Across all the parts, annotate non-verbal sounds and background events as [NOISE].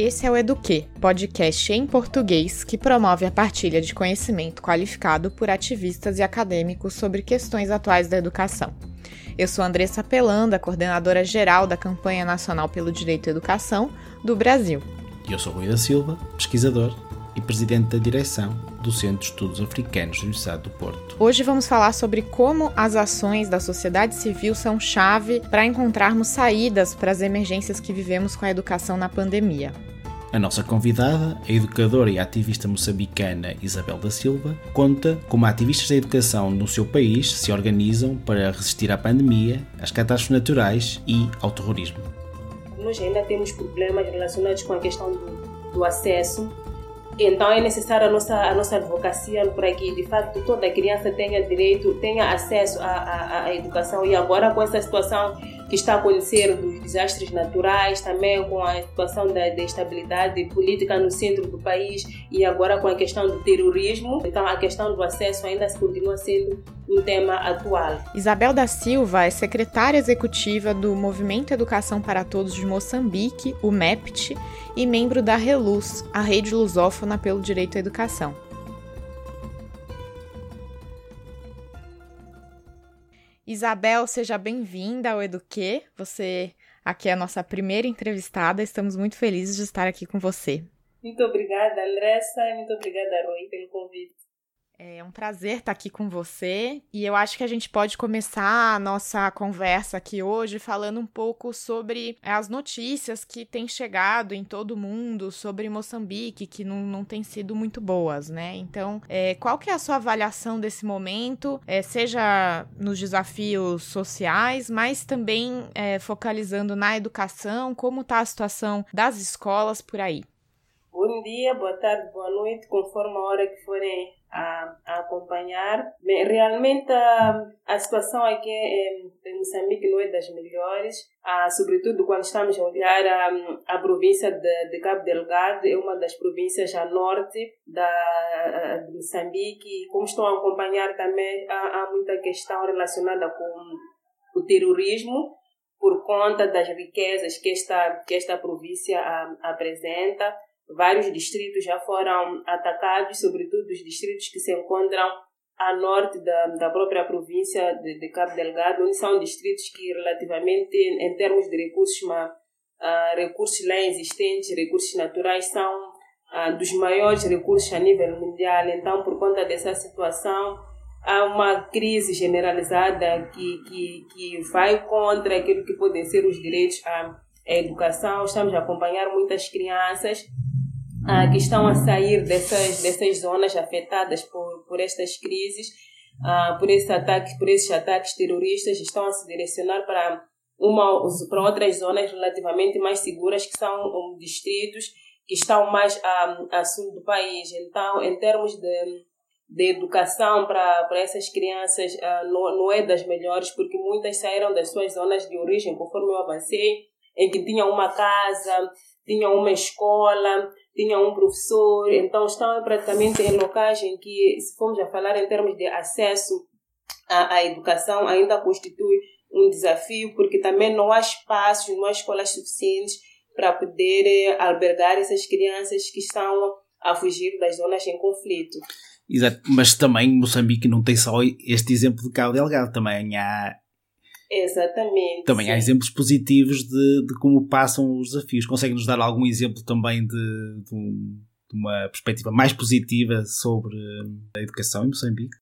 Esse é o Eduque, podcast em português que promove a partilha de conhecimento qualificado por ativistas e acadêmicos sobre questões atuais da educação. Eu sou Andressa Pelanda, coordenadora geral da Campanha Nacional pelo Direito à Educação do Brasil. E eu sou Rui da Silva, pesquisador e presidente da direção do Centro de Estudos Africanos do Universidade do Porto. Hoje vamos falar sobre como as ações da sociedade civil são chave para encontrarmos saídas para as emergências que vivemos com a educação na pandemia. A nossa convidada, a educadora e ativista moçambicana Isabel da Silva, conta como ativistas da educação no seu país se organizam para resistir à pandemia, às catástrofes naturais e ao terrorismo. Nós ainda temos problemas relacionados com a questão do, do acesso então é necessária a nossa, a nossa advocacia para que, de fato, toda criança tenha direito, tenha acesso à, à, à educação. E agora, com essa situação que está a acontecer dos desastres naturais, também com a situação da, da estabilidade política no centro do país e agora com a questão do terrorismo. Então, a questão do acesso ainda continua sendo um tema atual. Isabel da Silva é secretária executiva do Movimento Educação para Todos de Moçambique, o MEPT, e membro da RELUZ, a rede lusófona pelo direito à educação. Isabel, seja bem-vinda ao Eduque. Você aqui é a nossa primeira entrevistada. Estamos muito felizes de estar aqui com você. Muito obrigada, Andressa, muito obrigada, Rui, pelo convite. É um prazer estar aqui com você e eu acho que a gente pode começar a nossa conversa aqui hoje falando um pouco sobre as notícias que têm chegado em todo o mundo sobre Moçambique, que não, não têm sido muito boas, né? Então, é, qual que é a sua avaliação desse momento, é, seja nos desafios sociais, mas também é, focalizando na educação, como está a situação das escolas por aí? Bom dia, boa tarde, boa noite, conforme a hora que forem a, a acompanhar. Realmente a, a situação aqui em, em Moçambique não é das melhores, ah, sobretudo quando estamos a olhar a, a província de, de Cabo Delgado, é uma das províncias a norte da, de Moçambique. Como estão a acompanhar também, há, há muita questão relacionada com o terrorismo por conta das riquezas que esta, que esta província a, apresenta Vários distritos já foram atacados, sobretudo os distritos que se encontram a norte da, da própria província de, de Cabo Delgado, onde são distritos que, relativamente, em termos de recursos, ma, uh, recursos lá existentes, recursos naturais, são uh, dos maiores recursos a nível mundial. Então, por conta dessa situação, há uma crise generalizada que, que, que vai contra aquilo que podem ser os direitos à educação. Estamos a acompanhar muitas crianças ah, que estão a sair dessas, dessas zonas afetadas por, por estas crises, ah, por, esses ataques, por esses ataques terroristas, estão a se direcionar para, uma, para outras zonas relativamente mais seguras, que são um, distritos que estão mais a, a sul do país. Então, em termos de, de educação para, para essas crianças, ah, não, não é das melhores, porque muitas saíram das suas zonas de origem, conforme eu avancei, em que tinham uma casa, tinham uma escola, tinha um professor, então estão praticamente em locais em que, se formos a falar em termos de acesso à, à educação, ainda constitui um desafio, porque também não há espaços, não há escolas suficientes para poder eh, albergar essas crianças que estão a fugir das zonas em conflito. Exato, mas também Moçambique não tem só este exemplo de Cabo Delgado, também há Exatamente. Também sim. há exemplos positivos de, de como passam os desafios. Consegue-nos dar algum exemplo também de, de, um, de uma perspectiva mais positiva sobre a educação em Moçambique?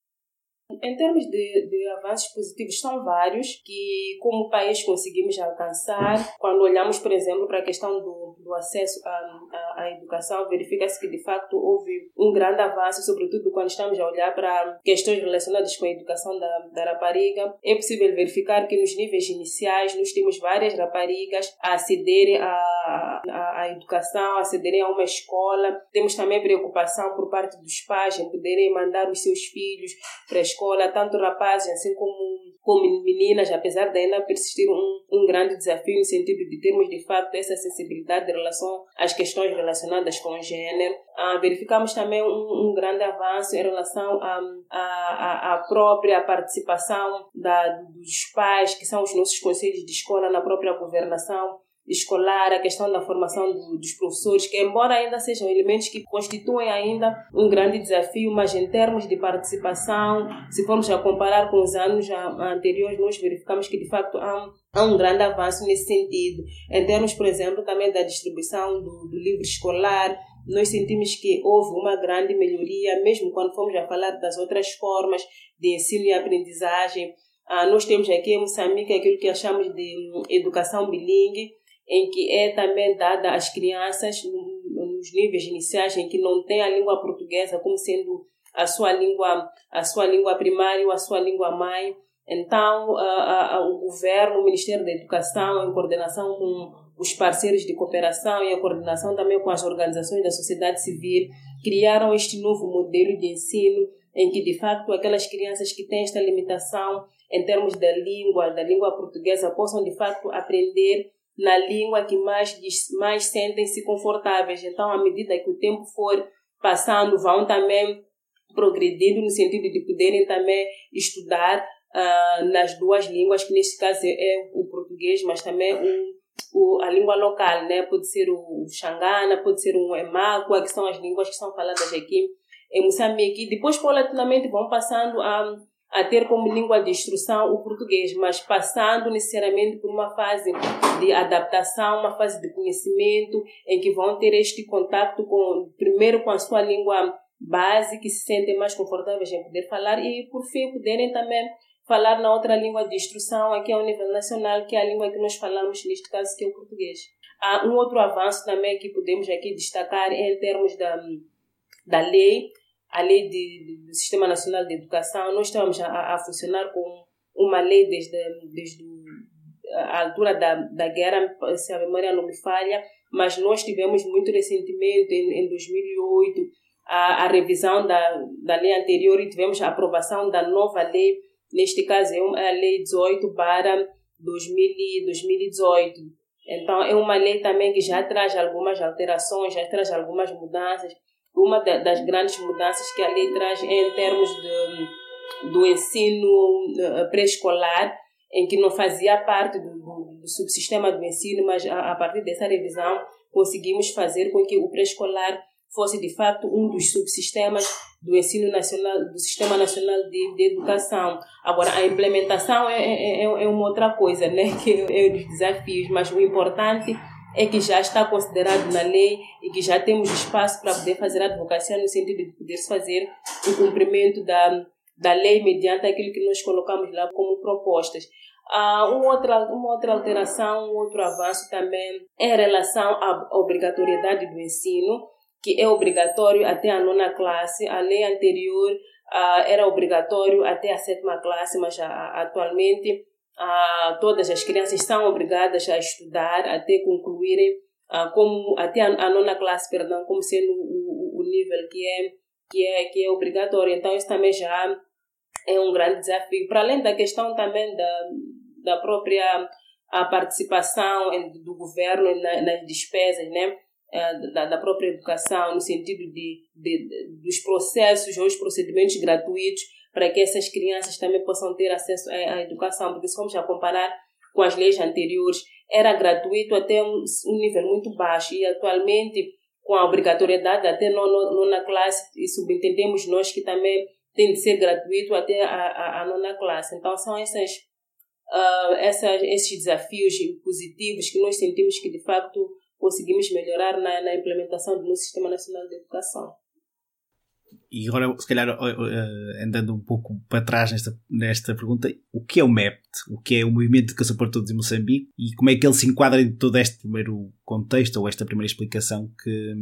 Em termos de, de avanços positivos, são vários que, como país, conseguimos alcançar. Quando olhamos, por exemplo, para a questão do, do acesso à, à, à educação, verifica-se que, de facto, houve um grande avanço, sobretudo quando estamos a olhar para questões relacionadas com a educação da, da rapariga. É possível verificar que, nos níveis iniciais, nós temos várias raparigas a acederem à, à, à educação, a acederem a uma escola. Temos também preocupação por parte dos pais em poderem mandar os seus filhos para a escola, tanto rapazes assim como, como meninas, apesar de ainda persistir um, um grande desafio no sentido de termos de fato essa sensibilidade em relação às questões relacionadas com o gênero. Ah, verificamos também um, um, grande avanço em relação à a, a, a, própria participação da, dos pais, que são os nossos conselhos de escola, na própria governação escolar, a questão da formação do, dos professores, que embora ainda sejam elementos que constituem ainda um grande desafio, mas em termos de participação, se formos a comparar com os anos anteriores, nós verificamos que de facto há um, há um grande avanço nesse sentido. Em termos, por exemplo, também da distribuição do, do livro escolar, nós sentimos que houve uma grande melhoria, mesmo quando fomos a falar das outras formas de ensino e aprendizagem. Ah, nós temos aqui em Moçambique aquilo que achamos de hum, educação bilingue, em que é também dada às crianças nos níveis iniciais em que não tem a língua portuguesa como sendo a sua língua a sua língua primária a sua língua mãe. Então a, a, o governo o Ministério da Educação em coordenação com os parceiros de cooperação e a coordenação também com as organizações da sociedade civil criaram este novo modelo de ensino em que de facto aquelas crianças que têm esta limitação em termos da língua da língua portuguesa possam de facto aprender na língua que mais, mais sentem-se confortáveis. Então, à medida que o tempo for passando, vão também progredindo no sentido de poderem também estudar uh, nas duas línguas, que neste caso é, é o português, mas também o, o, a língua local, né? Pode ser o Xangana, pode ser o Emakua, que são as línguas que são faladas aqui em Moçambique. Depois, paulatinamente, vão passando a a ter como língua de instrução o português, mas passando necessariamente por uma fase de adaptação, uma fase de conhecimento, em que vão ter este contato com, primeiro com a sua língua base, que se sentem mais confortáveis em poder falar, e por fim poderem também falar na outra língua de instrução, aqui ao nível nacional, que é a língua que nós falamos, neste caso, que é o português. Há um outro avanço também que podemos aqui destacar em termos da, da lei, a lei de, do Sistema Nacional de Educação, nós estamos a, a funcionar com uma lei desde, desde a altura da, da guerra, se a memória não me falha, mas nós tivemos muito recentemente, em, em 2008, a, a revisão da, da lei anterior e tivemos a aprovação da nova lei, neste caso é a lei 18 para 2018. Então, é uma lei também que já traz algumas alterações, já traz algumas mudanças, uma das grandes mudanças que a lei traz é em termos de, do ensino eh, pré-escolar, em que não fazia parte do, do, subsistema do ensino, mas a, a, partir dessa revisão conseguimos fazer com que o pré-escolar fosse de fato um dos subsistemas do ensino nacional, do Sistema Nacional de, de Educação. Agora, a implementação é, é, é, é uma outra coisa, né? [LAUGHS] que é um dos desafios, mas o importante é que já está considerado na lei e que já temos espaço para poder fazer advocacia no sentido de poder fazer o cumprimento da, da lei mediante aquilo que nós colocamos lá como propostas. Ah, uma, outra, uma outra alteração, um outro avanço também é em relação à obrigatoriedade do ensino, que é obrigatório até a nona classe. A lei anterior ah, era obrigatório até a sétima classe, mas ah, atualmente ah, todas as crianças são obrigadas a estudar até concluírem ah, como até a, a, nona classe, perdão, como sendo o, o, nível que é que é que é obrigatório. Então isso também já é um grande desafio. Para além da questão também da da própria a participação do governo nas despesas, né? Eh, da, da própria educação, no sentido de, de, de dos processos ou os procedimentos gratuitos para que essas crianças também possam ter acesso à, educação, porque se formos a comparar com as leis anteriores, era gratuito até um, nível muito baixo e atualmente com a obrigatoriedade até nona, nona classe e subentendemos nós que também tem de ser gratuito até a, a, a nona classe. Então são essas, uh, essas, esses desafios positivos que nós sentimos que de facto conseguimos melhorar na, na implementação do nosso Sistema Nacional de Educação e agora, se calhar, andando um pouco para trás nesta, nesta pergunta, o que é o MEPT? O que é o Movimento de Educação para Todos em Moçambique? E como é que ele se enquadra em todo este primeiro contexto, ou esta primeira explicação que,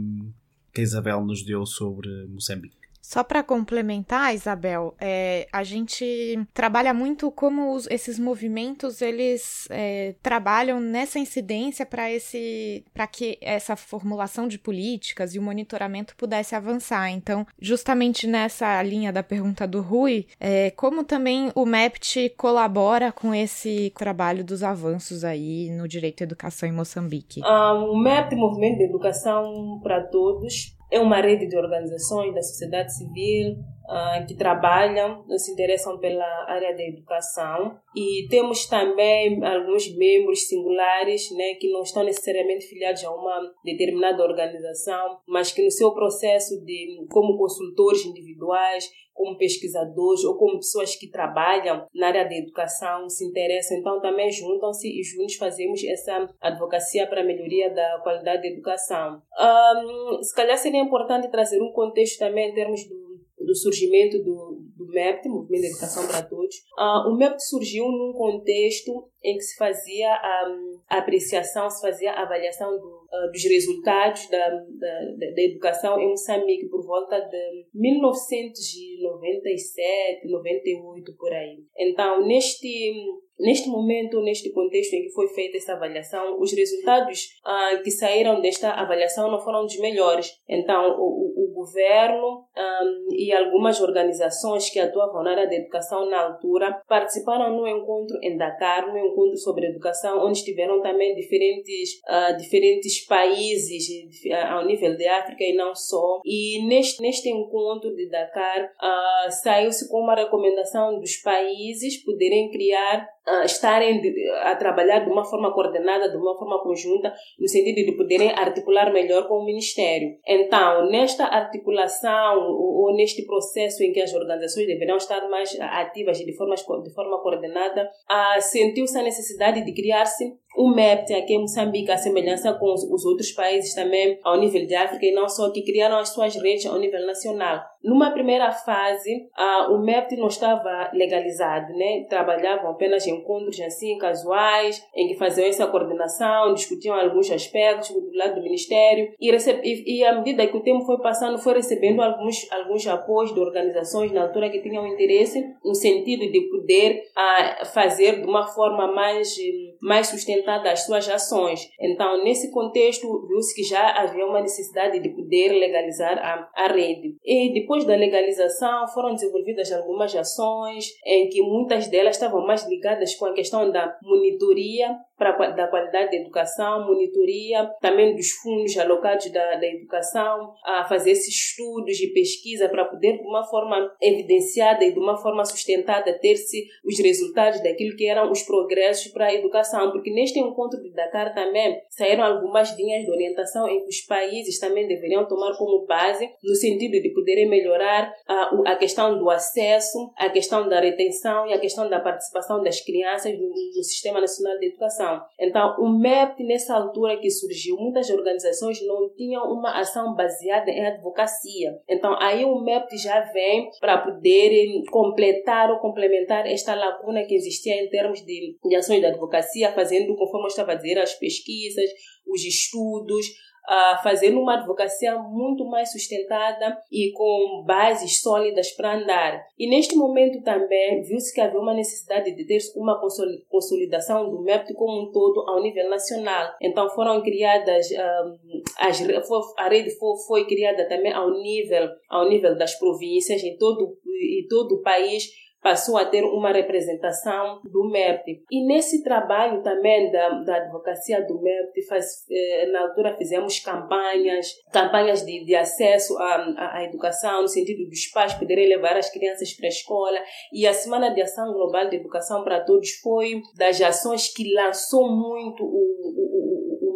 que a Isabel nos deu sobre Moçambique? Só para complementar, Isabel, é, a gente trabalha muito como os, esses movimentos eles é, trabalham nessa incidência para esse para que essa formulação de políticas e o monitoramento pudesse avançar. Então, justamente nessa linha da pergunta do Rui, é, como também o MEPT colabora com esse trabalho dos avanços aí no direito à educação em Moçambique? Ah, o MEPT, Movimento de Educação para Todos, é uma rede de organizações da sociedade civil, uh, que trabalham, se interessam pela área da educação e temos também alguns membros singulares né, que não estão necessariamente filiados a uma determinada organização, mas que no seu processo de como consultores individuais como pesquisadores ou como pessoas que trabalham na área da educação se interessam, então também juntam-se e juntos fazemos essa advocacia para a melhoria da qualidade da educação. Um, se calhar seria importante trazer um contexto também em termos do do surgimento do, do MEPT, Movimento de Educação para Todos. Uh, o MEPT surgiu num contexto em que se fazia a, a apreciação, se fazia a avaliação do, uh, dos resultados da, da, da, educação em Moçambique por volta de 1997, 98, por aí. Então, neste Neste momento, neste contexto em que foi feita essa avaliação, os resultados ah, que saíram desta avaliação não foram dos melhores. Então, o, governo um, e algumas organizações que atuavam na área da educação na altura participaram no encontro em Dakar, no encontro sobre educação, onde estiveram também diferentes, uh, diferentes países uh, ao nível de África e não só. E neste, neste encontro de Dakar, uh, saiu-se com uma recomendação dos países poderem criar uh, estarem a trabalhar de uma forma coordenada, de uma forma conjunta, no sentido de poderem articular melhor com o Ministério. Então, nesta articulação ou, ou neste processo em que as organizações deverão estar mais ativas de forma, de forma coordenada, uh, sentiu-se a necessidade de criar-se o MEPT aqui em Moçambique, a semelhança com os outros países também ao nível de África e não só, que criaram as suas redes ao nível nacional. Numa primeira fase, o MEPT não estava legalizado, né? Trabalhavam apenas encontros assim, casuais, em que faziam essa coordenação, discutiam alguns aspectos do lado do Ministério e, e, e à medida que o tempo foi passando, foi recebendo alguns, alguns apoios de organizações na altura que tinham interesse no sentido de poder fazer de uma forma mais, mais sustentável das suas ações. Então, nesse contexto, viu-se que já havia uma necessidade de poder legalizar a, a rede. E depois da legalização, foram desenvolvidas algumas ações em que muitas delas estavam mais ligadas com a questão da monitoria para da qualidade da educação, monitoria também dos fundos alocados da, da educação, a fazer esses estudos e pesquisa para poder, de uma forma evidenciada e de uma forma sustentada, ter-se os resultados daquilo que eram os progressos para a educação, porque neste encontro de Dakar também saíram algumas linhas de orientação em que os países também deveriam tomar como base, no sentido de poderem melhorar a, a questão do acesso, a questão da retenção e a questão da participação das crianças no, no Sistema Nacional de Educação educação. Então, o MEPT, nessa altura que surgiu, muitas organizações não tinham uma ação baseada em advocacia. Então, aí o MEPT já vem para poder completar ou complementar esta lacuna que existia em termos de, de ações de advocacia, fazendo, conforme eu estava a dizer, as pesquisas, os estudos, a fazer uma advocacia muito mais sustentada e com bases sólidas para andar. E neste momento também viu-se que havia uma necessidade de ter uma consolidação do MEPT como um todo ao nível nacional. Então foram criadas um, as, a rede foi, foi criada também ao nível ao nível das províncias em todo em todo o país passou a ter uma representação do MEPT. E nesse trabalho também da, da advocacia do MEPT, faz, eh, na altura fizemos campanhas, campanhas de, de acesso à, à educação, no sentido dos pais poderem levar as crianças para a escola. E a Semana de Ação Global de Educação para Todos foi das ações que lançou muito o, o,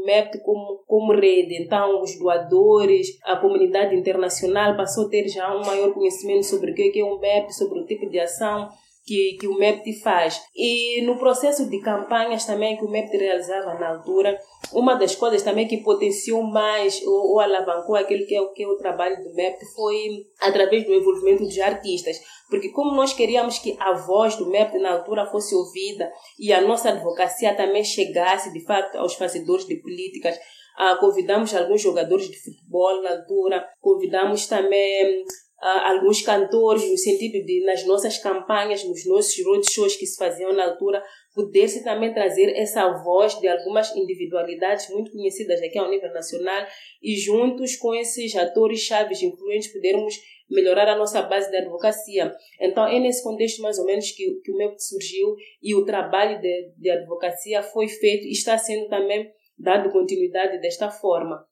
o MEPT como, como rede. Então, os doadores, a comunidade internacional passou a ter já um maior conhecimento sobre o que é o MEPT, sobre o tipo de ação que, que o MEPT faz. E no processo de campanhas também que o MEPT realizava na altura, uma das coisas também que potenciou mais ou, ou alavancou aquilo que é, que é o trabalho do MEPT foi através do envolvimento dos artistas. Porque como nós queríamos que a voz do MEPT na altura fosse ouvida e a nossa advocacia também chegasse de fato aos fazedores de políticas, ah, convidamos alguns jogadores de futebol na altura, convidamos também uh, alguns cantores, no sentido de, nas nossas campanhas, nos nossos roadshows que se faziam na altura, poder-se também trazer essa voz de algumas individualidades muito conhecidas aqui ao nível nacional e juntos com esses atores chaves influentes podermos melhorar a nossa base de advocacia. Então é nesse contexto mais ou menos que, que o meu surgiu e o trabalho de, de advocacia foi feito e está sendo também dado continuidade desta forma.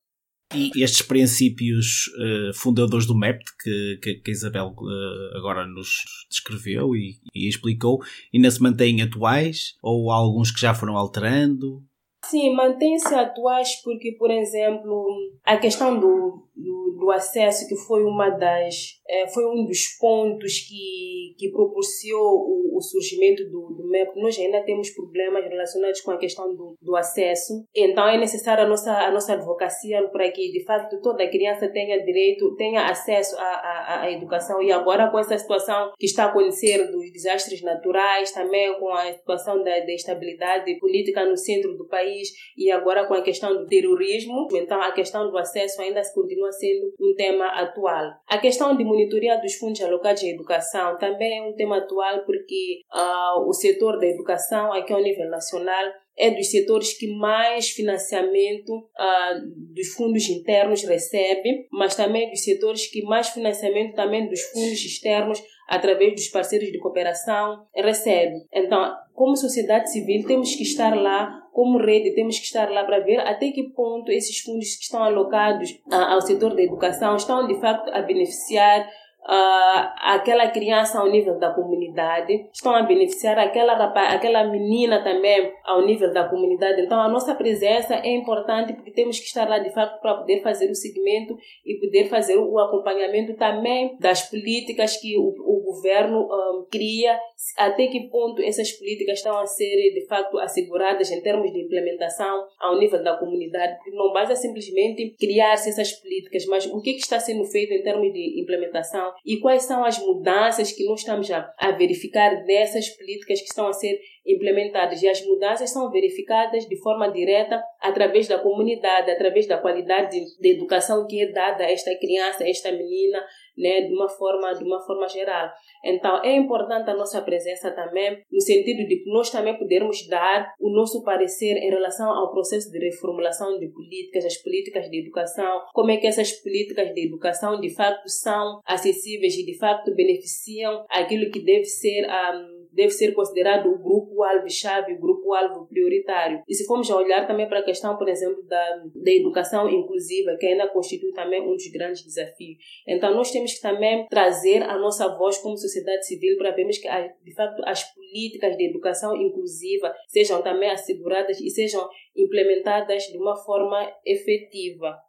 E estes princípios uh, fundadores do MEPT que, que, que a Isabel uh, agora nos descreveu e, e, explicou, ainda se mantêm atuais ou há alguns que já foram alterando? Sim, mantêm-se atuais porque, por exemplo, a questão do, do, do acesso, que foi uma das é, foi um dos pontos que, que propiciou o, o surgimento do, do MEP. Nós ainda temos problemas relacionados com a questão do, do acesso, então é necessária a nossa, a nossa advocacia para que, de fato, toda criança tenha direito, tenha acesso à, à, à educação. E agora, com essa situação que está a acontecer dos desastres naturais, também com a situação da, da instabilidade política no centro do país e agora com a questão do terrorismo, então a questão do acesso ainda continua sendo um tema atual. A questão de monitoria dos fundos alocados à educação também é um tema atual porque uh, o setor da educação aqui ao nível nacional é dos setores que mais financiamento uh, dos fundos internos recebe, mas também dos setores que mais financiamento também dos fundos externos através dos parceiros de cooperação recebe. Então, como sociedade civil, temos que estar lá, como rede, temos que estar lá para ver até que ponto esses fundos que estão alocados uh, ao setor da educação estão de facto a beneficiar uh, aquela criança ao nível da comunidade, estão a beneficiar aquela, rapaz, aquela menina também ao nível da comunidade. Então, a nossa presença é importante porque temos que estar lá de fato para poder fazer o seguimento e poder fazer o acompanhamento também das políticas que o, o governo um, cria, até que ponto essas políticas estão a ser de fato asseguradas em termos de implementação ao nível da comunidade. Não basta simplesmente criar-se essas políticas, mas o que, que está sendo feito em termos de implementação e quais são as mudanças que nós estamos a, a verificar dessas políticas que estão a ser implementadas. E as mudanças são verificadas de forma direta através da comunidade, através da qualidade de, de educação que é dada a esta criança, a esta menina, né, de uma forma de uma forma geral. Então é importante a nossa presença também no sentido de nós também podermos dar o nosso parecer em relação ao processo de reformulação de políticas, as políticas de educação, como é que essas políticas de educação de fato são acessíveis e de fato beneficiam aquilo que deve ser um, deve ser considerado o grupo-alvo-chave, o grupo-alvo prioritário. E se formos a olhar também para a questão, por exemplo, da, da educação inclusiva, que ainda constitui também um dos grandes desafios. Então, nós temos que também trazer a nossa voz como sociedade civil para vermos que, de facto, as políticas de educação inclusiva sejam também asseguradas e sejam implementadas de uma forma efetiva.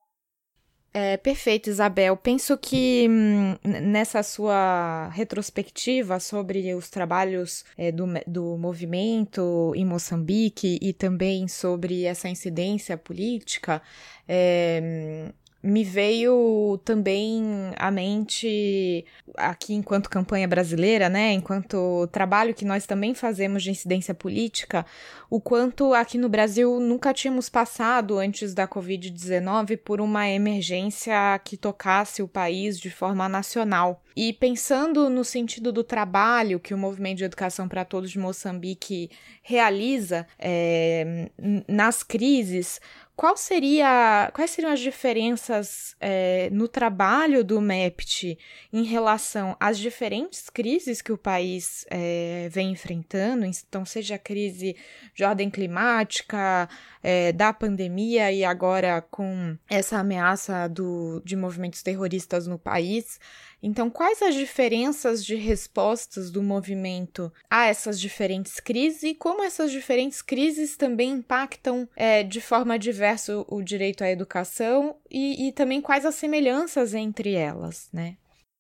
É, perfeito, Isabel. Penso que hum, nessa sua retrospectiva sobre os trabalhos é, do, do movimento em Moçambique e também sobre essa incidência política, é, me veio também à mente, aqui enquanto campanha brasileira, né, enquanto trabalho que nós também fazemos de incidência política, o quanto aqui no Brasil nunca tínhamos passado antes da Covid-19 por uma emergência que tocasse o país de forma nacional. E pensando no sentido do trabalho que o Movimento de Educação para Todos de Moçambique realiza é, nas crises, qual seria, quais seriam as diferenças é, no trabalho do MEPT em relação às diferentes crises que o país é, vem enfrentando? Então, seja a crise de ordem climática, é, da pandemia e agora com essa ameaça do, de movimentos terroristas no país. Então, quais as diferenças de respostas do movimento a essas diferentes crises e como essas diferentes crises também impactam é, de forma diversa o direito à educação e, e também quais as semelhanças entre elas, né?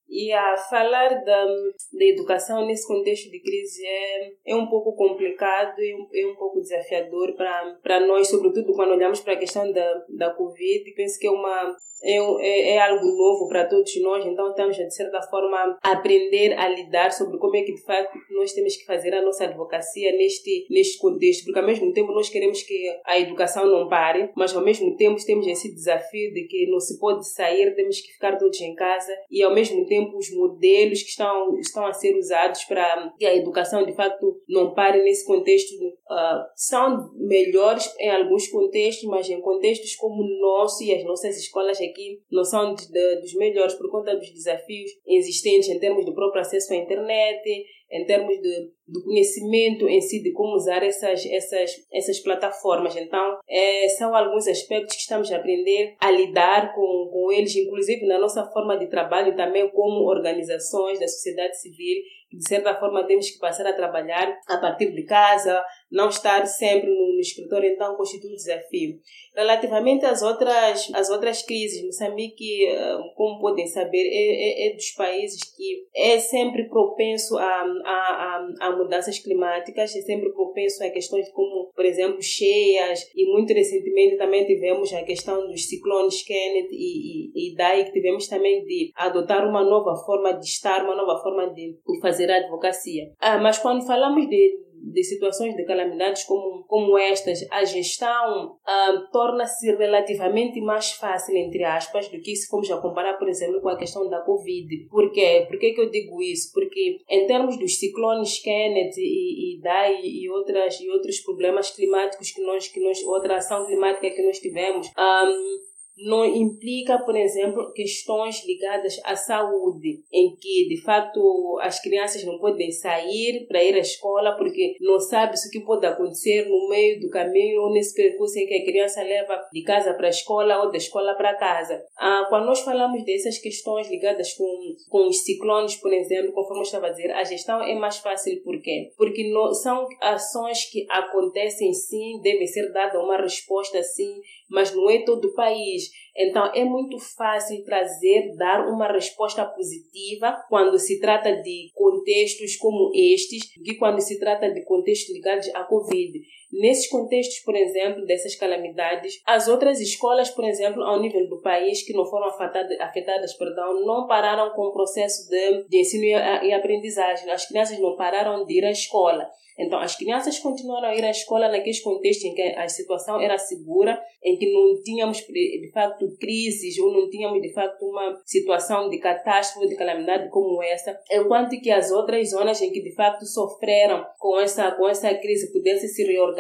E a falar da, da educação nesse contexto de crise é, é um pouco complicado e um, é um pouco desafiador para nós, sobretudo quando olhamos para a questão da, da Covid. Penso que é uma é, é, algo novo para todos nós, então estamos, de certa forma, aprender a lidar sobre como é que, de facto, nós temos que fazer a nossa advocacia neste, neste contexto, porque, ao mesmo tempo, nós queremos que a educação não pare, mas, ao mesmo tempo, temos esse desafio de que não se pode sair, temos que ficar todos em casa, e, ao mesmo tempo, os modelos que estão, estão a ser usados para que a educação, de facto, não pare nesse contexto uh, são melhores em alguns contextos, mas em contextos como o nosso e as nossas escolas aqui não são de, de, dos melhores por conta dos desafios existentes em termos do próprio acesso à internet em termos de, do conhecimento em si de como usar essas, essas, essas plataformas. Então, é, são alguns aspectos que estamos a aprender a lidar com, com eles, inclusive na nossa forma de trabalho também como organizações da sociedade civil de certa forma temos que passar a trabalhar a partir de casa, não estar sempre no, escritório, então constitui um desafio. Relativamente às outras, às outras crises, Moçambique, eh, como podem saber, é, é, é dos países que é sempre propenso a, a, a, a, mudanças climáticas, é sempre propenso a questões como, por exemplo, cheias, e muito recentemente também tivemos a questão dos ciclones Kenneth e, e, e Dai, que tivemos também de adotar uma nova forma de estar, uma nova forma de, de fazer a advocacia. Ah, mas quando falamos de de situações de calamidades como, como estas, a gestão uh, torna-se relativamente mais fácil, entre aspas, do que se formos a comparar, por exemplo, com a questão da Covid. Por quê? Por que, que eu digo isso? Porque em termos dos ciclones Kenneth e, e Dai e, outras, e outros problemas climáticos que nós, que nós, outra ação climática que nós tivemos, um, não implica, por exemplo, questões ligadas à saúde, em que de facto as crianças não podem sair para ir à escola porque não sabe o que pode acontecer no meio do caminho ou nesse percurso em que a criança leva de casa para a escola ou da escola para casa. Ah, quando nós falamos dessas questões ligadas com, com os ciclones, por exemplo, conforme eu estava a dizer, a gestão é mais fácil por quê? Porque não, são ações que acontecem sim, deve ser dada uma resposta sim, mas não é todo o país. Então é muito fácil trazer, dar uma resposta positiva quando se trata de contextos como estes, que quando se trata de contextos ligados à Covid. Nesses contextos, por exemplo, dessas calamidades, as outras escolas, por exemplo, ao nível do país, que não foram afetadas, afetadas perdão, não pararam com o processo de, de ensino e aprendizagem. As crianças não pararam de ir à escola. Então, as crianças continuaram a ir à escola naqueles contextos em que a situação era segura, em que não tínhamos, de facto, crises ou não tínhamos, de facto, uma situação de catástrofe, de calamidade como essa, enquanto que as outras zonas em que, de facto, sofreram com essa, com essa crise pudessem se reorganizar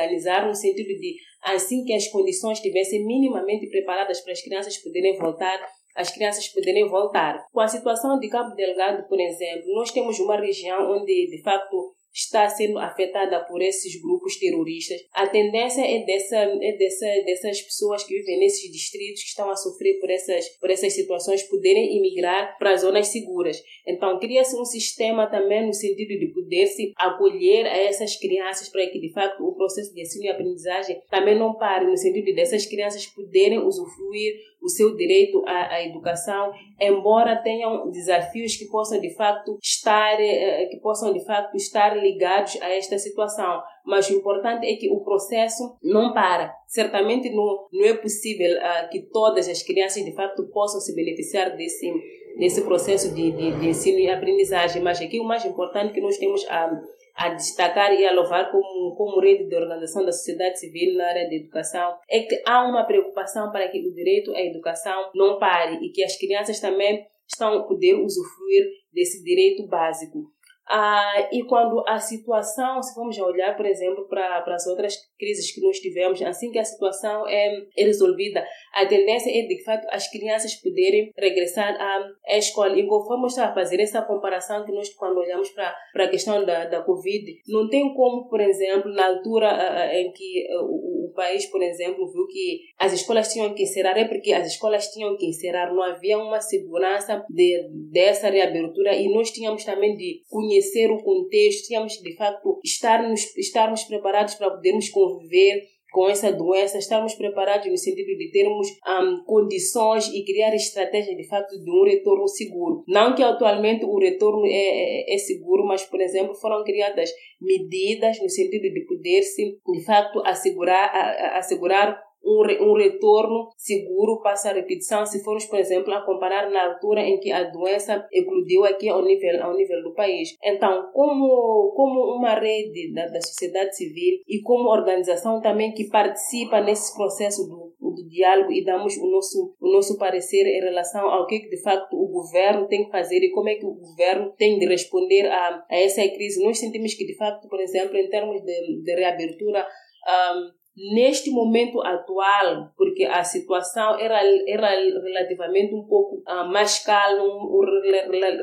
no sentido de, assim que as condições estivessem minimamente preparadas para as crianças poderem voltar as crianças poderem voltar. Com a situação de Cabo Delgado, por exemplo, nós temos uma região onde, de facto, está sendo afetada por esses grupos terroristas. A tendência é, dessa, é dessa, dessas pessoas que vivem nesses distritos que estão a sofrer por essas, por essas situações poderem emigrar para zonas seguras. Então, cria-se um sistema também no sentido de poder-se acolher a essas crianças para que, de facto, o processo de ensino e aprendizagem também não pare, no sentido dessas crianças poderem usufruir o seu direito à, à, educação, embora tenham desafios que possam de facto estar eh, que possam de facto estar ligados a esta situação. Mas o importante é que o processo não para. Certamente não, não é possível uh, que todas as crianças de facto possam se beneficiar desse desse processo de, de, de ensino e aprendizagem. Mas aqui o mais importante que nós temos a a destacar e a louvar como, como rede de organização da sociedade civil na área da educação é que há uma preocupação para que o direito à educação não pare e que as crianças também estão a poder usufruir desse direito básico. Ah, e quando a situação, se formos olhar, por exemplo, para as outras crises que nós tivemos, assim que a situação é, é resolvida, a tendência é de fato as crianças poderem regressar à, à escola. E conforme eu a fazer essa comparação que nós, quando olhamos para a questão da, da Covid, não tem como, por exemplo, na altura uh, em que uh, o, o país, por exemplo, viu que as escolas tinham que encerrar, é porque as escolas tinham que encerrar, não havia uma segurança de, dessa reabertura e nós tínhamos também de conhecer conhecer o contexto, tínhamos de facto estarmos, estarmos preparados para podermos conviver com essa doença, estarmos preparados no sentido de termos um, condições e criar estratégias de facto de um retorno seguro. Não que atualmente o retorno é, é, é seguro, mas, por exemplo, foram criadas medidas no sentido de poder-se de facto assegurar, a, a, assegurar um, um retorno seguro passa a repetição se formos, por exemplo, a comparar na altura em que a doença eclodiu aqui ao nível, ao nível do país. Então, como, como uma rede da, da sociedade civil e como organização também que participa nesse processo do, do diálogo e damos o nosso, o nosso parecer em relação ao que de facto o governo tem que fazer e como é que o governo tem de responder a, a essa crise. Nós sentimos que de facto, por exemplo, em termos de, de reabertura, um, neste momento atual, porque a situação era, era relativamente um pouco uh, mais calma, um,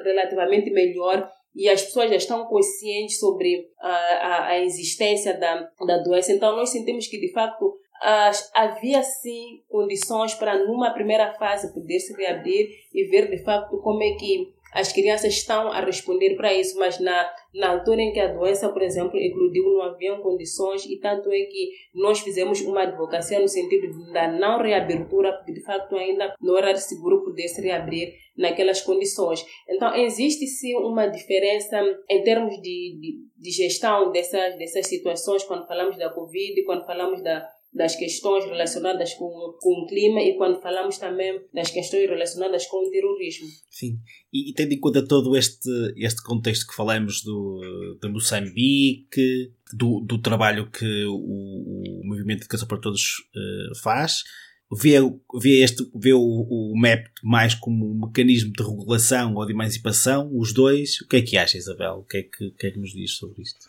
relativamente melhor e as pessoas já estão conscientes sobre a, a, a existência da, da doença. Então, nós sentimos que, de facto, as, havia sim condições para, numa primeira fase, poder se reabrir e ver de facto como é que as crianças estão a responder para isso, mas na, na altura em que a doença, por exemplo, eclodiu, não haviam condições e tanto é que nós fizemos uma advocacia no sentido da não reabertura, porque de facto ainda não era seguro poder se reabrir naquelas condições. Então, existe sim uma diferença em termos de, de, de gestão dessas, dessas situações, quando falamos da Covid, quando falamos da das questões relacionadas com, com o clima e quando falamos também das questões relacionadas com o terrorismo. Sim, e, e tendo em conta todo este, este contexto que falamos do, de Moçambique, do, do trabalho que o, o Movimento de Educação para Todos uh, faz, vê, vê, este, vê o, o MEP mais como um mecanismo de regulação ou de emancipação, os dois. O que é que acha, Isabel? O que é que, que, é que nos diz sobre isto?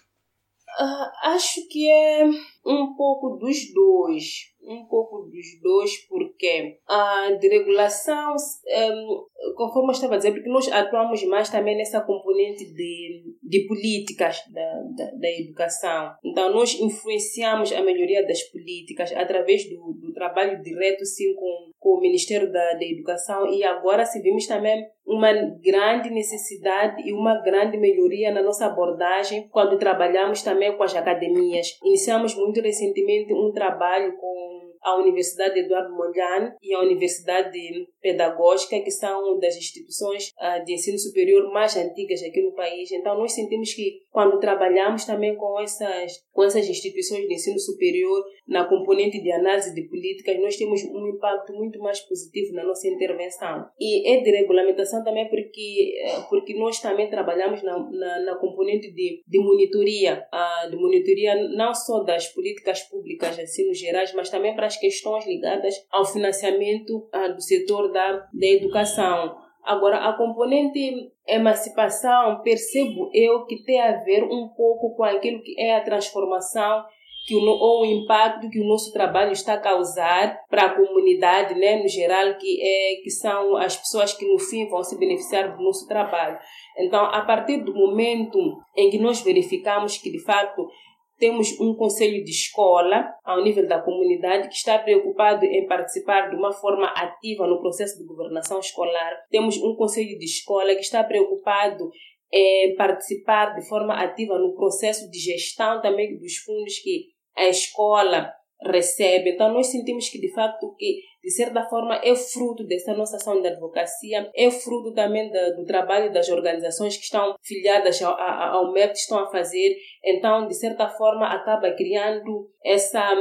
Uh, acho que é um pouco dos dois. Um pouco dos dois, porque a desregulação, um, conforme eu estava a dizer, porque nós atuamos mais também nessa componente de, de políticas da, da, da educação. Então, nós influenciamos a melhoria das políticas através do, do trabalho direto, sim, com, com o Ministério da, da Educação e agora se vimos também uma grande necessidade e uma grande melhoria na nossa abordagem quando trabalhamos também com as academias. Iniciamos muito recentemente um trabalho com a Universidade Eduardo Mondlane e a Universidade Pedagógica, que são das instituições uh, de ensino superior mais antigas aqui no país. Então, nós sentimos que quando trabalhamos também com essas, com essas instituições de ensino superior, na componente de análise de políticas, nós temos um impacto muito mais positivo na nossa intervenção. E é de regulamentação também porque, eh, porque nós também trabalhamos na, na, na componente de, de monitoria, uh, de monitoria não só das políticas públicas de ensino gerais, mas também para as questões ligadas ao financiamento uh, do setor da, da educação. Agora, a componente emancipação, percebo eu que tem a ver um pouco com aquilo que é a transformação que o, ou o impacto que o nosso trabalho está a causar para a comunidade, né, no geral, que, é, que são as pessoas que no fim vão se beneficiar do nosso trabalho. Então, a partir do momento em que nós verificamos que, de fato, temos um conselho de escola, ao nível da comunidade, que está preocupado em participar de uma forma ativa no processo de governação escolar. Temos um conselho de escola que está preocupado em participar de forma ativa no processo de gestão também dos fundos que a escola recebe. Então, nós sentimos que, de facto, que de certa forma é fruto dessa nossa ação de advocacia, é fruto também do, do trabalho das organizações que estão filiadas ao, ao MEP, que estão a fazer. Então, de certa forma, acaba criando essa,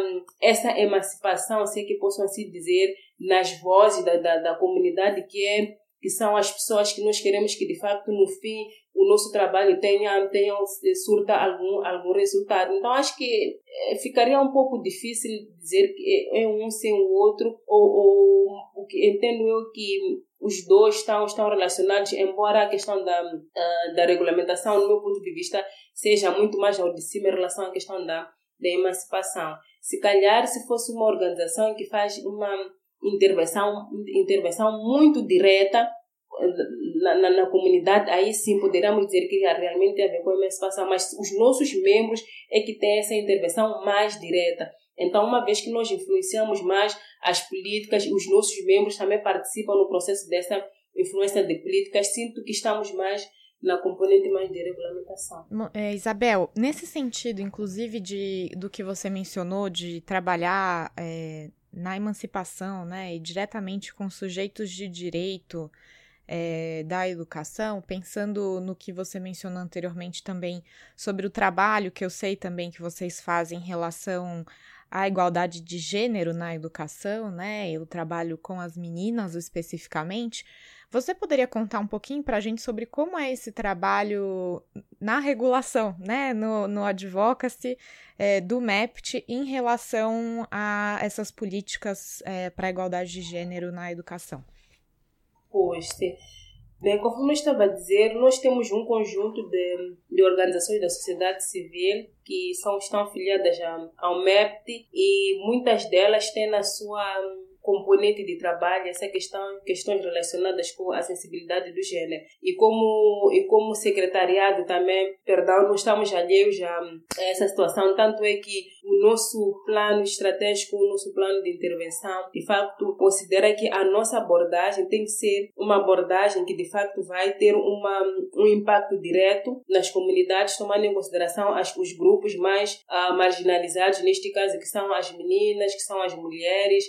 essa emancipação, se é que posso assim dizer, nas vozes da, da, da comunidade que é que são as pessoas que nós queremos que de facto no fim o nosso trabalho tenha, tenha surta algum, algum resultado. Então acho que eh, ficaria um pouco difícil dizer que é, um sem o outro, ou, ou entendo eu que os dois estão, estão relacionados, embora a questão da, da regulamentação, no meu ponto de vista, seja muito mais ao de cima em relação à questão da, da emancipação. Se calhar, se fosse uma organização que faz uma intervenção, intervenção muito direta na, na, na, comunidade, aí sim poderíamos dizer que realmente tem a ver com a emancipação, mas os nossos membros é que têm essa intervenção mais direta. Então, uma vez que nós influenciamos mais as políticas, os nossos membros também participam no processo dessa influência de políticas, sinto que estamos mais na componente mais de regulamentação. É, Isabel, nesse sentido, inclusive, de, do que você mencionou, de trabalhar é, na emancipação, né, e diretamente com sujeitos de direito é, da educação, pensando no que você mencionou anteriormente também sobre o trabalho que eu sei também que vocês fazem em relação à igualdade de gênero na educação, né, e o trabalho com as meninas especificamente. Você poderia contar um pouquinho para a gente sobre como é esse trabalho na regulação, né, no, no advocacy é, do MEPT em relação a essas políticas é, para a igualdade de gênero na educação? Pois. Bem, conforme eu estava a dizer, nós temos um conjunto de, de organizações da sociedade civil que são, estão afiliadas ao MEPT e muitas delas têm na sua componente de trabalho essa questão questões relacionadas com a sensibilidade do gênero. E como e como secretariado também perdão não estamos alheios a essa situação tanto é que o nosso plano estratégico o nosso plano de intervenção de facto considera que a nossa abordagem tem que ser uma abordagem que de facto vai ter uma um impacto direto nas comunidades tomando em consideração as, os grupos mais uh, marginalizados neste caso que são as meninas que são as mulheres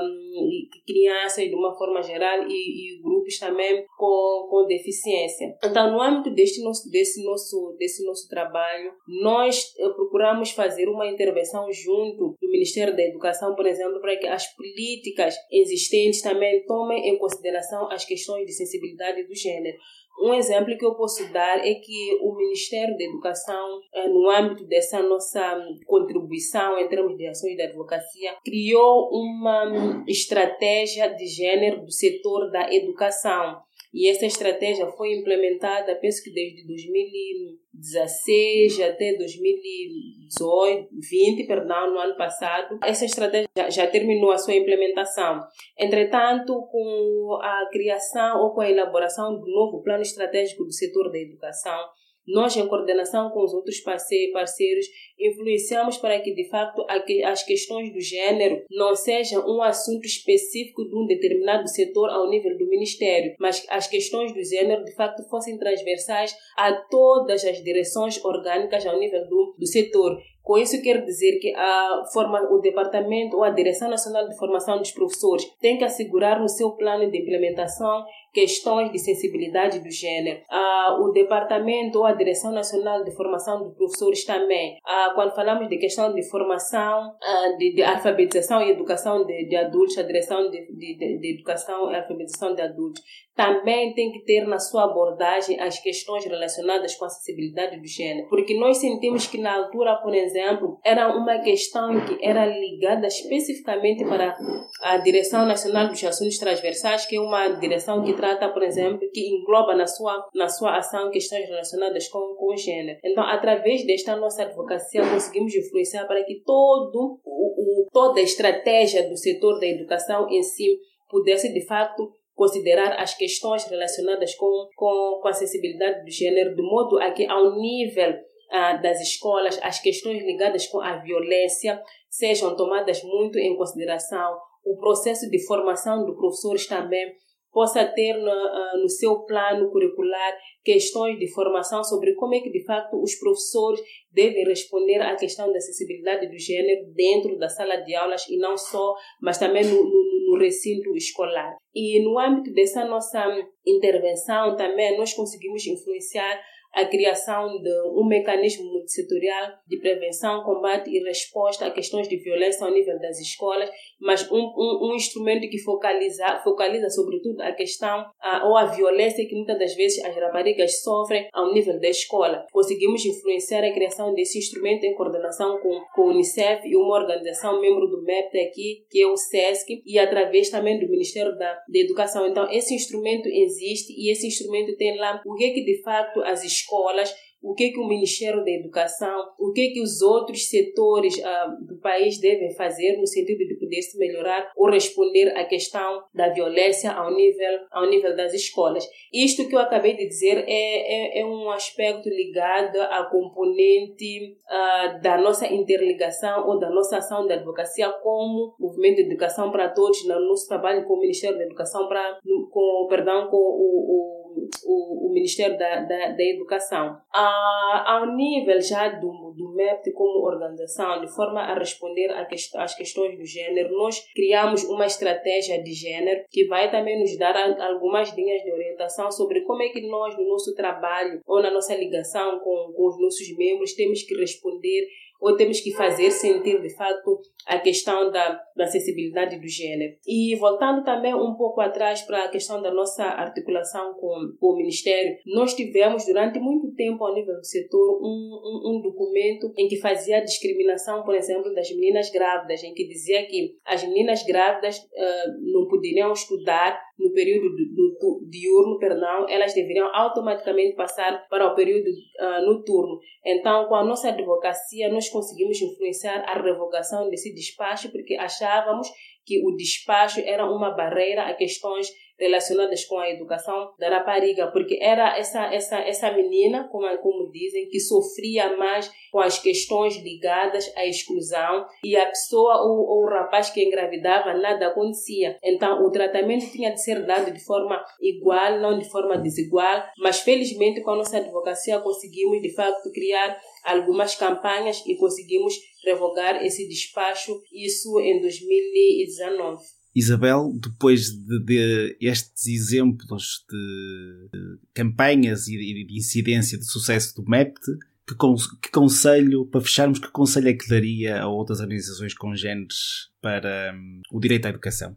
um, crianças de uma forma geral e, e, grupos também com, com deficiência. Então, no âmbito deste nosso, desse, nosso, desse nosso trabalho, nós uh, procuramos fazer uma intervenção junto do Ministério da Educação, por exemplo, para que as políticas existentes também tomem em consideração as questões de sensibilidade do gênero. Um exemplo que eu posso dar é que o Ministério da Educação, eh, no âmbito dessa nossa contribuição em termos de ações de advocacia, criou uma estratégia de gênero do setor da educação. E essa estratégia foi implementada, penso que desde 2016 até 2018, 20, perdão, no ano passado. Essa estratégia já, já terminou a sua implementação. Entretanto, com a criação ou com a elaboração do novo plano estratégico do setor da educação, nós, em coordenação com os outros parceiros, influenciamos para que, de facto, as questões do gênero não sejam um assunto específico de um determinado setor ao nível do Ministério, mas as questões do gênero, de facto, fossem transversais a todas as direções orgânicas ao nível do, do setor. Com isso, quero dizer que a forma, o Departamento ou a Direção Nacional de Formação dos Professores tem que assegurar no seu plano de implementação questões de sensibilidade do gênero. Ah, o Departamento ou a Direção Nacional de Formação dos Professores também. Ah, quando falamos de questão de formação, ah, de, de, alfabetização e educação de, de adultos, a Direção de, de, de Educação e Alfabetização de Adultos também tem que ter na sua abordagem as questões relacionadas com a acessibilidade do gênero. Porque nós sentimos que na altura, por exemplo, era uma questão que era ligada especificamente para a Direção Nacional dos Assuntos Transversais, que é uma direção que trata, por exemplo, que engloba na sua, na sua ação questões relacionadas com, com o gênero. Então, através desta nossa advocacia, conseguimos influenciar para que todo o, o toda a estratégia do setor da educação em si pudesse, de fato, considerar as questões relacionadas com, com, com a acessibilidade do gênero, de modo a que, ao nível ah, das escolas, as questões ligadas com a violência sejam tomadas muito em consideração. O processo de formação dos professores também possa ter no, uh, no, seu plano curricular questões de formação sobre como é que de facto os professores devem responder à questão da acessibilidade do gênero dentro da sala de aulas e não só, mas também no, no, no recinto escolar. E no âmbito dessa nossa intervenção também nós conseguimos influenciar a criação de um mecanismo multissetorial de prevenção, combate e resposta a questões de violência ao nível das escolas, mas um, um, um instrumento que focaliza, focaliza sobretudo a questão a, ou a violência que muitas das vezes as raparigas sofrem ao nível da escola. Conseguimos influenciar a criação desse instrumento em coordenação com, com o Unicef e uma organização membro do MEP aqui, que é o SESC, e através também do Ministério da, da Educação. Então, esse instrumento existe e esse instrumento tem lá o que é que de fato as escolas escolas, o que, que o Ministério da Educação, o que, que os outros setores uh, do país devem fazer no sentido de poder se melhorar ou responder à questão da violência ao nível, ao nível das escolas. Isto que eu acabei de dizer é, é, é um aspecto ligado à componente uh, da nossa interligação ou da nossa ação de advocacia como movimento de educação para todos, no nosso trabalho com o Ministério da Educação, para, com, perdão, com o, o o, o Ministério da, da, da Educação. A, ao nível já do, do MEP como organização, de forma a responder às questões do gênero, nós criamos uma estratégia de gênero que vai também nos dar algumas linhas de orientação sobre como é que nós, no nosso trabalho ou na nossa ligação com, com os nossos membros, temos que responder ou temos que fazer sentir de fato a questão da, da acessibilidade do gênero. E voltando também um pouco atrás para a questão da nossa articulação com, com o Ministério, nós tivemos durante muito tempo ao nível do setor um, um, um documento em que fazia a discriminação, por exemplo, das meninas grávidas, em que dizia que as meninas grávidas uh, não poderiam estudar no período do, do, diurno, perdão, elas deveriam automaticamente passar para o período uh, noturno. Então, com a nossa advocacia, nós conseguimos influenciar a revogação desse despacho porque achávamos que o despacho era uma barreira a questões relacionadas com a educação da rapariga, porque era essa, essa, essa menina, como, como dizem, que sofria mais com as questões ligadas à exclusão e a pessoa ou, ou o rapaz que engravidava nada acontecia. Então o tratamento tinha de ser dado de forma igual, não de forma desigual, mas felizmente com a nossa advocacia conseguimos de facto criar algumas campanhas e conseguimos revogar esse despacho, isso em 2019. Isabel, depois de, de estes exemplos de, de campanhas e de, de, incidência de sucesso do MEPT, que, que, conselho, para fecharmos, que conselho é que daria a outras organizações congêneres para um, o direito à educação?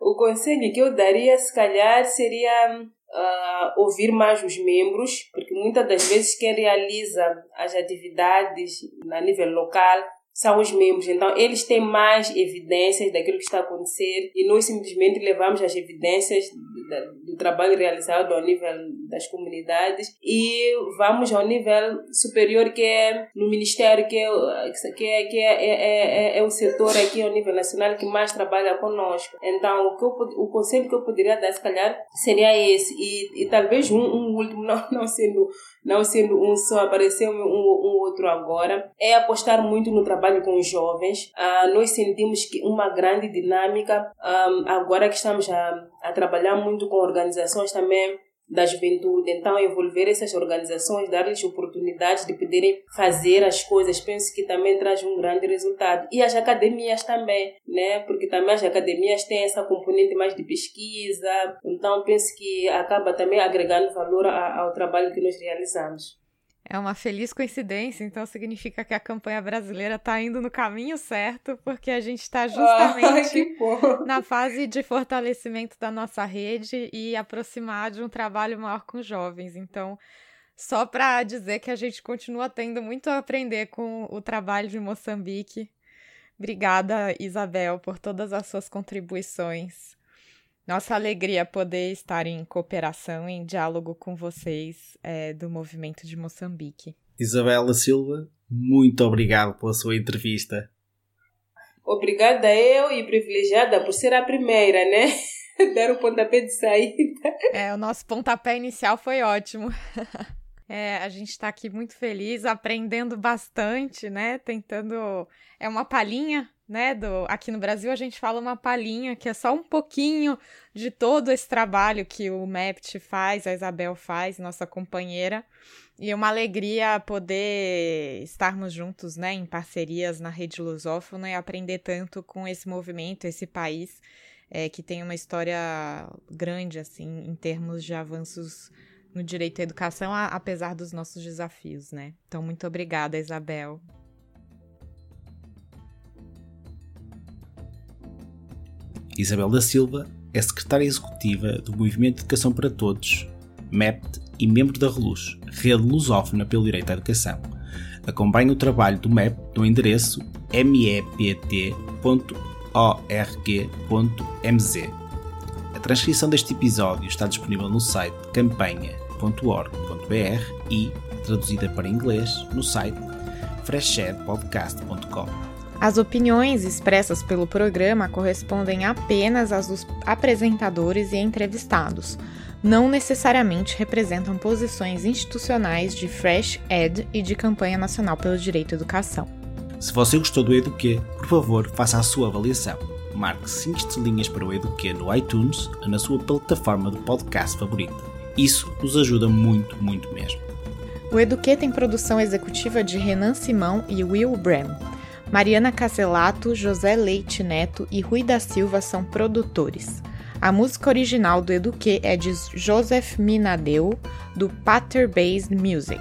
O conselho que eu daria, se calhar, seria uh, ouvir mais os membros, porque muitas das vezes quem realiza as atividades a nível local são os membros. Então, eles têm mais evidências daquilo que está a acontecer e nós simplesmente levamos as evidências do trabalho realizado ao nível das comunidades e vamos ao nível superior que é no Ministério, que é, que é, que é, é, é, é o setor aqui ao nível nacional que mais trabalha conosco. Então, o, que eu, o conselho que eu poderia dar, se calhar, seria esse. E, e talvez um, um último, [LAUGHS] não, não sendo não sendo um só, apareceu um, um outro agora, é apostar muito no trabalho com os jovens. Uh, nós sentimos que uma grande dinâmica, um, agora que estamos a, a trabalhar muito com organizações também da juventude. Então, envolver essas organizações, dar-lhes oportunidades de poderem fazer as coisas, penso que também traz um grande resultado. E as academias também, né? Porque também as academias têm essa componente mais de pesquisa. Então, penso que acaba também agregando valor ao trabalho que nós realizamos. É uma feliz coincidência, então significa que a campanha brasileira está indo no caminho certo, porque a gente está [LAUGHS] justamente ah, na fase de fortalecimento da nossa rede e aproximar de um trabalho maior com jovens. Então, só para dizer que a gente continua tendo muito a aprender com o trabalho de Moçambique. Obrigada, Isabel, por todas as suas contribuições. Nossa alegria poder estar em cooperação, em diálogo com vocês é, do movimento de Moçambique. Isabela Silva, muito obrigado pela sua entrevista. Obrigada eu e privilegiada por ser a primeira, né? [LAUGHS] Dar o pontapé de saída. É, o nosso pontapé inicial foi ótimo. [LAUGHS] É, a gente está aqui muito feliz, aprendendo bastante, né? Tentando. É uma palhinha né, do aqui no Brasil a gente fala uma palhinha que é só um pouquinho de todo esse trabalho que o MEPT faz, a Isabel faz, nossa companheira, e uma alegria poder estarmos juntos, né, em parcerias na rede lusófona e aprender tanto com esse movimento, esse país é, que tem uma história grande assim em termos de avanços no direito à educação, apesar dos nossos desafios, né? Então muito obrigada, Isabel. Isabel da Silva é secretária executiva do Movimento Educação para Todos, MEPT, e membro da RELUX, Rede Lusófona pelo Direito à Educação. Acompanhe o trabalho do MEP no endereço mept.org.mz. A transcrição deste episódio está disponível no site campanha.org.br e, traduzida para inglês, no site freshedpodcast.com. As opiniões expressas pelo programa correspondem apenas às dos apresentadores e entrevistados, não necessariamente representam posições institucionais de Fresh Ed e de Campanha Nacional pelo Direito à Educação. Se você gostou do Eduquê, por favor, faça a sua avaliação. Marque 5 estrelinhas para o Eduquê no iTunes ou na sua plataforma de podcast favorita. Isso nos ajuda muito, muito mesmo. O Eduquê tem produção executiva de Renan Simão e Will Brem. Mariana Caselato, José Leite Neto e Rui da Silva são produtores. A música original do Eduque é de Joseph Minadeu, do Pater Based Music.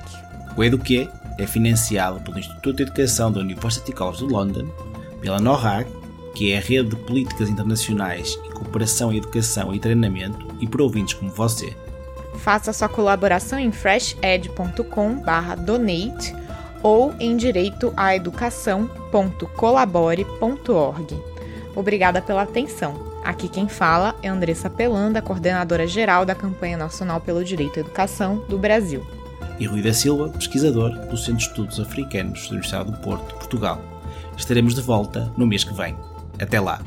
O Eduque é financiado pelo Instituto de Educação da University College de London, pela NORAG, que é a rede de políticas internacionais e cooperação em educação e treinamento, e por ouvintes como você. Faça sua colaboração em freshedcom/donate ou em direitoaeducação.colabore.org. Obrigada pela atenção. Aqui quem fala é Andressa Pelanda, coordenadora geral da Campanha Nacional pelo Direito à Educação do Brasil. E Rui da Silva, pesquisador do Centro de Estudos Africanos da Universidade do Porto, Portugal. Estaremos de volta no mês que vem. Até lá!